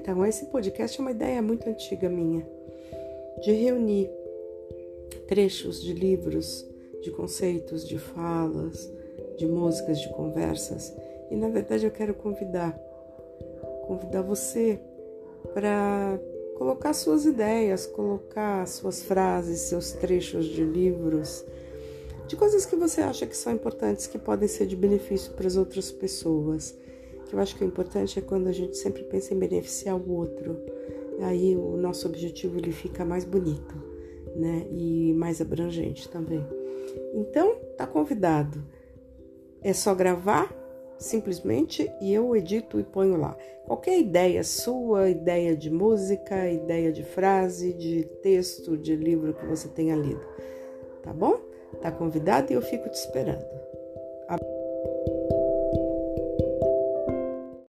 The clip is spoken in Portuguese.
Então, esse podcast é uma ideia muito antiga minha, de reunir trechos de livros, de conceitos, de falas, de músicas, de conversas. E na verdade eu quero convidar, convidar você para colocar suas ideias, colocar suas frases, seus trechos de livros, de coisas que você acha que são importantes, que podem ser de benefício para as outras pessoas. Que eu acho que o importante é quando a gente sempre pensa em beneficiar o outro. Aí o nosso objetivo ele fica mais bonito, né? E mais abrangente também. Então, tá convidado. É só gravar simplesmente e eu edito e ponho lá. Qualquer ideia sua, ideia de música, ideia de frase, de texto, de livro que você tenha lido, tá bom? Tá convidado e eu fico te esperando.